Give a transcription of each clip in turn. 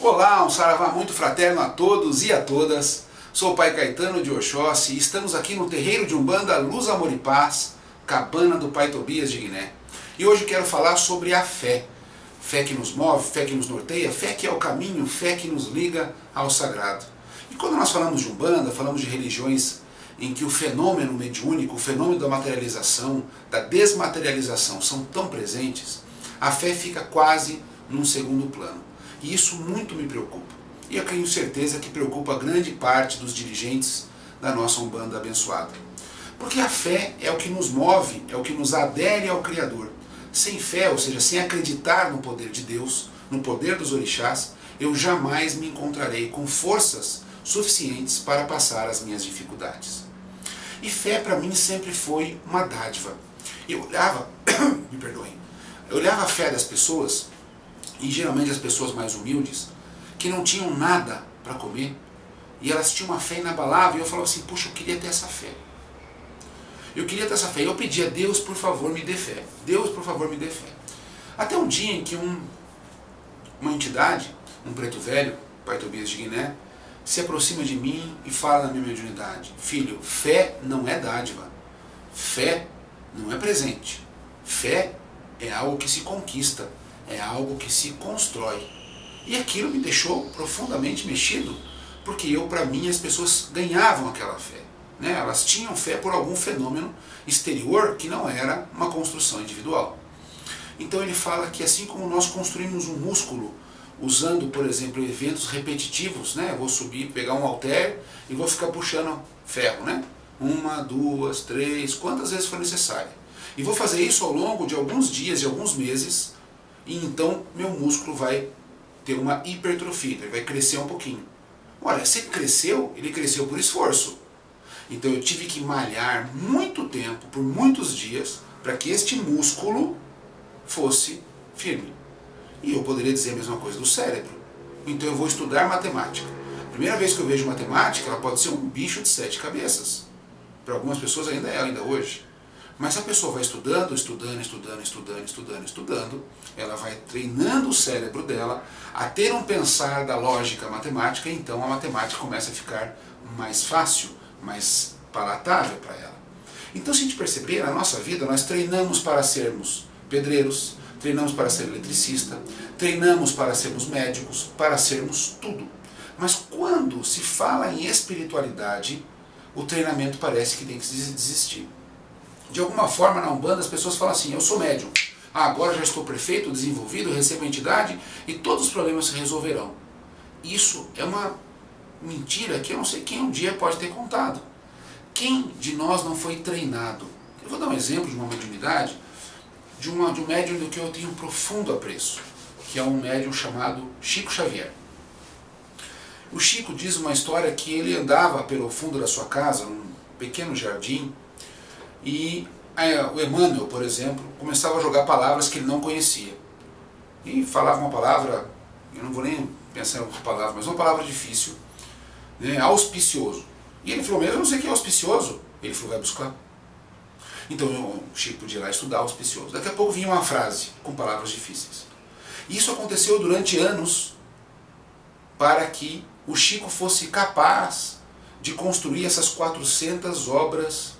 Olá, um saravá muito fraterno a todos e a todas. Sou o Pai Caetano de Oxóssi e estamos aqui no terreiro de Umbanda Luz, Amor e Paz, cabana do Pai Tobias de Guiné. E hoje quero falar sobre a fé. Fé que nos move, fé que nos norteia, fé que é o caminho, fé que nos liga ao sagrado. E quando nós falamos de Umbanda, falamos de religiões em que o fenômeno mediúnico, o fenômeno da materialização, da desmaterialização são tão presentes, a fé fica quase num segundo plano. E isso muito me preocupa. E eu tenho certeza que preocupa grande parte dos dirigentes da nossa Umbanda abençoada. Porque a fé é o que nos move, é o que nos adere ao Criador. Sem fé, ou seja, sem acreditar no poder de Deus, no poder dos orixás, eu jamais me encontrarei com forças suficientes para passar as minhas dificuldades. E fé para mim sempre foi uma dádiva. Eu olhava, me perdoem, eu olhava a fé das pessoas, e geralmente as pessoas mais humildes, que não tinham nada para comer, e elas tinham uma fé inabalável, e eu falava assim, puxa, eu queria ter essa fé. Eu queria ter essa fé. Eu pedia, Deus, por favor, me dê fé. Deus, por favor, me dê fé. Até um dia em que um, uma entidade, um preto velho, pai Tobias de Guiné, se aproxima de mim e fala na minha mediunidade, filho, fé não é dádiva, fé não é presente, fé é algo que se conquista, é algo que se constrói. E aquilo me deixou profundamente mexido, porque eu, para mim, as pessoas ganhavam aquela fé. Né? Elas tinham fé por algum fenômeno exterior que não era uma construção individual. Então ele fala que assim como nós construímos um músculo usando, por exemplo, eventos repetitivos, né? Eu vou subir, pegar um halter e vou ficar puxando ferro, né? Uma, duas, três, quantas vezes for necessário. E vou fazer isso ao longo de alguns dias, de alguns meses, e então meu músculo vai ter uma hipertrofia, ele vai crescer um pouquinho. Olha, se ele cresceu, ele cresceu por esforço. Então eu tive que malhar muito tempo, por muitos dias, para que este músculo fosse firme. E eu poderia dizer a mesma coisa do cérebro. Então eu vou estudar matemática. Primeira vez que eu vejo matemática, ela pode ser um bicho de sete cabeças. Para algumas pessoas ainda é, ainda hoje. Mas a pessoa vai estudando, estudando, estudando, estudando, estudando, estudando, ela vai treinando o cérebro dela a ter um pensar da lógica matemática, então a matemática começa a ficar mais fácil, mais palatável para ela. Então, se a gente perceber, na nossa vida, nós treinamos para sermos pedreiros, treinamos para ser eletricista, treinamos para sermos médicos, para sermos tudo. Mas quando se fala em espiritualidade, o treinamento parece que tem que desistir. De alguma forma, na Umbanda, as pessoas falam assim, eu sou médium, ah, agora já estou prefeito, desenvolvido, recebo a entidade e todos os problemas se resolverão. Isso é uma mentira que eu não sei quem um dia pode ter contado. Quem de nós não foi treinado? Eu vou dar um exemplo de uma mediunidade de, uma, de um médium do que eu tenho um profundo apreço, que é um médium chamado Chico Xavier. O Chico diz uma história que ele andava pelo fundo da sua casa, num pequeno jardim, e o Emmanuel, por exemplo, começava a jogar palavras que ele não conhecia. E falava uma palavra, eu não vou nem pensar em outra palavra, mas uma palavra difícil, né, auspicioso. E ele falou, mas eu não sei o que é auspicioso. Ele falou, vai buscar. Então o Chico podia ir lá estudar auspicioso. Daqui a pouco vinha uma frase com palavras difíceis. Isso aconteceu durante anos para que o Chico fosse capaz de construir essas 400 obras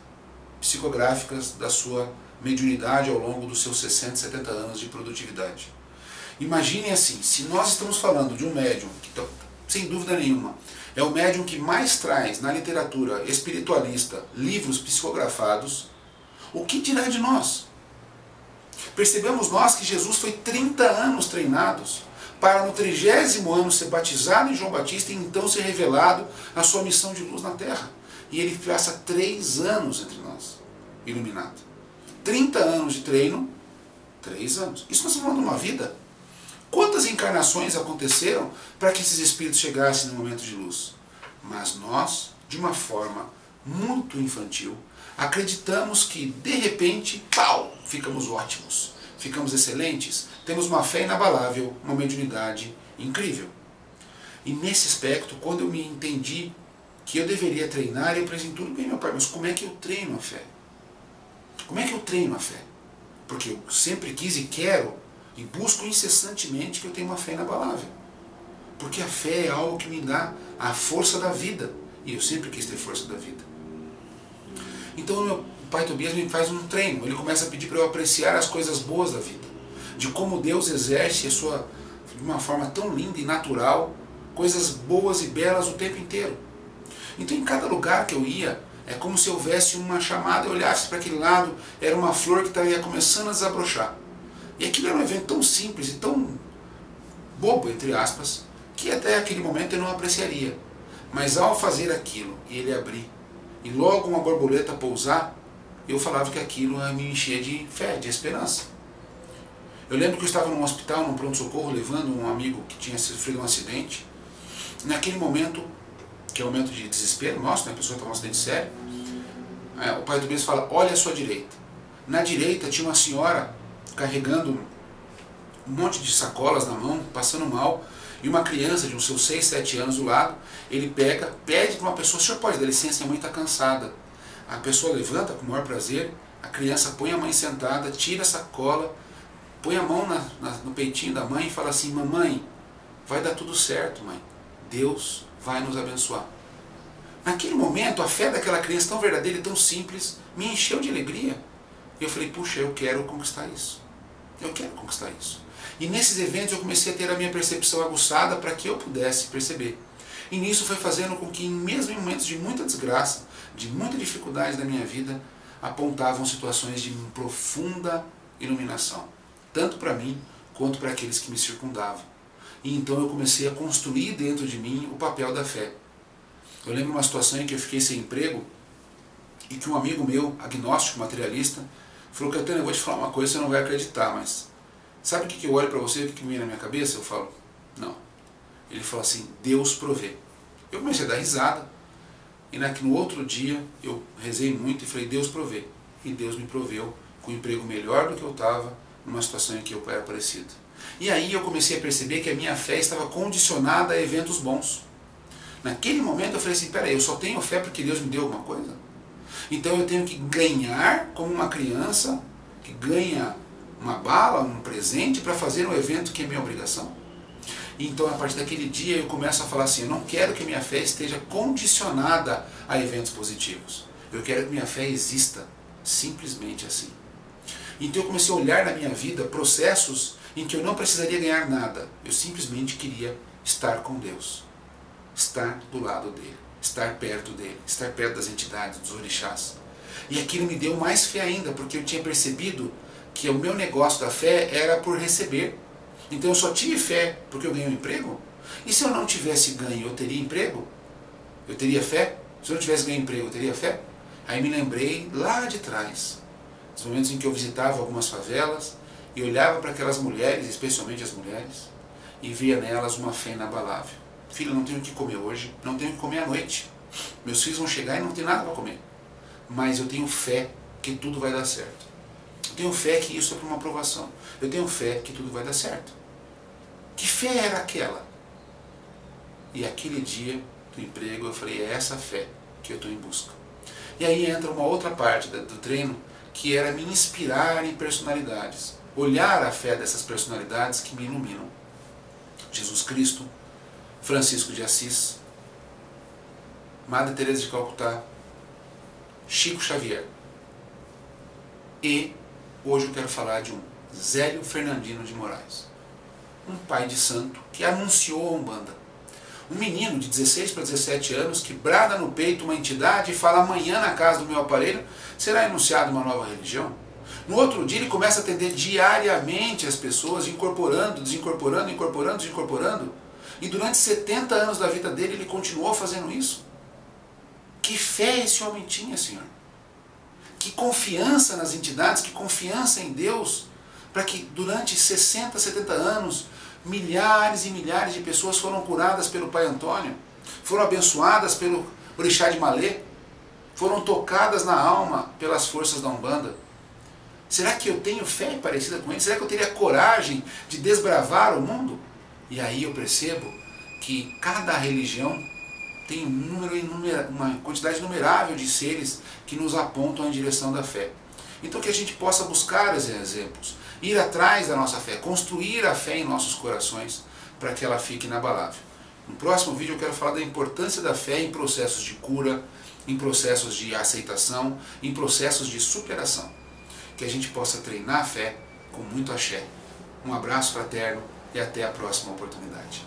psicográficas da sua mediunidade ao longo dos seus 60, 70 anos de produtividade. Imaginem assim, se nós estamos falando de um médium que, sem dúvida nenhuma, é o médium que mais traz na literatura espiritualista livros psicografados, o que dirá de nós? Percebemos nós que Jesus foi 30 anos treinados para no trigésimo ano ser batizado em João Batista e então ser revelado a sua missão de luz na terra. E ele passa três anos entre nós, iluminado. 30 anos de treino, três anos. Isso nós estamos falando de uma vida. Quantas encarnações aconteceram para que esses espíritos chegassem no momento de luz? Mas nós, de uma forma muito infantil, acreditamos que de repente, pau, ficamos ótimos, ficamos excelentes, temos uma fé inabalável, uma mediunidade incrível. E nesse aspecto, quando eu me entendi que eu deveria treinar, eu pensei, tudo bem meu pai, mas como é que eu treino a fé? Como é que eu treino a fé? Porque eu sempre quis e quero e busco incessantemente que eu tenha uma fé inabalável. Porque a fé é algo que me dá a força da vida. E eu sempre quis ter força da vida. Então meu pai Tobias me faz um treino. Ele começa a pedir para eu apreciar as coisas boas da vida. De como Deus exerce a sua, de uma forma tão linda e natural, coisas boas e belas o tempo inteiro. Então em cada lugar que eu ia, é como se houvesse uma chamada, eu olhasse para aquele lado, era uma flor que estava começando a desabrochar. E aquilo era um evento tão simples e tão bobo, entre aspas, que até aquele momento eu não apreciaria. Mas ao fazer aquilo e ele abrir, e logo uma borboleta pousar, eu falava que aquilo me enchia de fé, de esperança. Eu lembro que eu estava num hospital, num pronto-socorro, levando um amigo que tinha sofrido um acidente. Naquele momento, que é um momento de desespero nosso, né? a pessoa está um acidente sério, é, o pai do mesmo fala, olha à sua direita. Na direita tinha uma senhora carregando um monte de sacolas na mão, passando mal, e uma criança de uns seus 6, 7 anos do lado, ele pega, pede para uma pessoa, o senhor pode dar licença, minha mãe está cansada. A pessoa levanta com o maior prazer, a criança põe a mãe sentada, tira a sacola, põe a mão na, na, no peitinho da mãe e fala assim, mamãe, vai dar tudo certo, mãe. Deus vai nos abençoar. Naquele momento, a fé daquela criança tão verdadeira e tão simples me encheu de alegria. E eu falei, puxa, eu quero conquistar isso. Eu quero conquistar isso. E nesses eventos eu comecei a ter a minha percepção aguçada para que eu pudesse perceber. E nisso foi fazendo com que, mesmo em momentos de muita desgraça, de muita dificuldade da minha vida, apontavam situações de profunda iluminação, tanto para mim quanto para aqueles que me circundavam. E então eu comecei a construir dentro de mim o papel da fé. Eu lembro uma situação em que eu fiquei sem emprego e que um amigo meu, agnóstico, materialista, falou, Catana, eu vou te falar uma coisa, você não vai acreditar, mas Sabe o que, que eu olho para você, o que, que vem na minha cabeça? Eu falo, não. Ele falou assim, Deus provê. Eu comecei a dar risada. E no outro dia eu rezei muito e falei, Deus provê. E Deus me proveu com um emprego melhor do que eu estava, numa situação em que eu era parecido. E aí eu comecei a perceber que a minha fé estava condicionada a eventos bons. Naquele momento eu falei assim, peraí, eu só tenho fé porque Deus me deu alguma coisa? Então eu tenho que ganhar como uma criança que ganha uma bala, um presente para fazer um evento que é minha obrigação? Então, a partir daquele dia, eu começo a falar assim: eu não quero que minha fé esteja condicionada a eventos positivos. Eu quero que minha fé exista simplesmente assim. Então, eu comecei a olhar na minha vida processos em que eu não precisaria ganhar nada. Eu simplesmente queria estar com Deus, estar do lado dele, estar perto dele, estar perto das entidades, dos orixás. E aquilo me deu mais fé ainda, porque eu tinha percebido que o meu negócio da fé era por receber. Então eu só tive fé porque eu ganhei um emprego? E se eu não tivesse ganho, eu teria emprego? Eu teria fé? Se eu não tivesse ganho emprego, eu teria fé? Aí me lembrei lá de trás, dos momentos em que eu visitava algumas favelas e olhava para aquelas mulheres, especialmente as mulheres, e via nelas uma fé inabalável. Filho, não tenho o que comer hoje, não tenho o que comer à noite. Meus filhos vão chegar e não tem nada para comer. Mas eu tenho fé que tudo vai dar certo tenho fé que isso é para uma aprovação. Eu tenho fé que tudo vai dar certo. Que fé era aquela? E aquele dia do emprego eu falei, é essa fé que eu estou em busca. E aí entra uma outra parte do treino que era me inspirar em personalidades. Olhar a fé dessas personalidades que me iluminam. Jesus Cristo, Francisco de Assis, Madre Teresa de Calcutá, Chico Xavier e Hoje eu quero falar de um Zélio Fernandino de Moraes, um pai de santo que anunciou a Umbanda. Um menino de 16 para 17 anos que brada no peito uma entidade e fala amanhã na casa do meu aparelho será anunciada uma nova religião. No outro dia ele começa a atender diariamente as pessoas, incorporando, desincorporando, incorporando, desincorporando. E durante 70 anos da vida dele ele continuou fazendo isso. Que fé esse homem tinha, Senhor? que confiança nas entidades, que confiança em Deus, para que durante 60, 70 anos, milhares e milhares de pessoas foram curadas pelo Pai Antônio, foram abençoadas pelo Orixá de Malê, foram tocadas na alma pelas forças da Umbanda. Será que eu tenho fé parecida com ele? Será que eu teria coragem de desbravar o mundo? E aí eu percebo que cada religião tem um número, uma quantidade inumerável de seres que nos apontam em direção da fé. Então que a gente possa buscar esses exemplos, ir atrás da nossa fé, construir a fé em nossos corações para que ela fique inabalável. No próximo vídeo eu quero falar da importância da fé em processos de cura, em processos de aceitação, em processos de superação. Que a gente possa treinar a fé com muito axé. Um abraço fraterno e até a próxima oportunidade.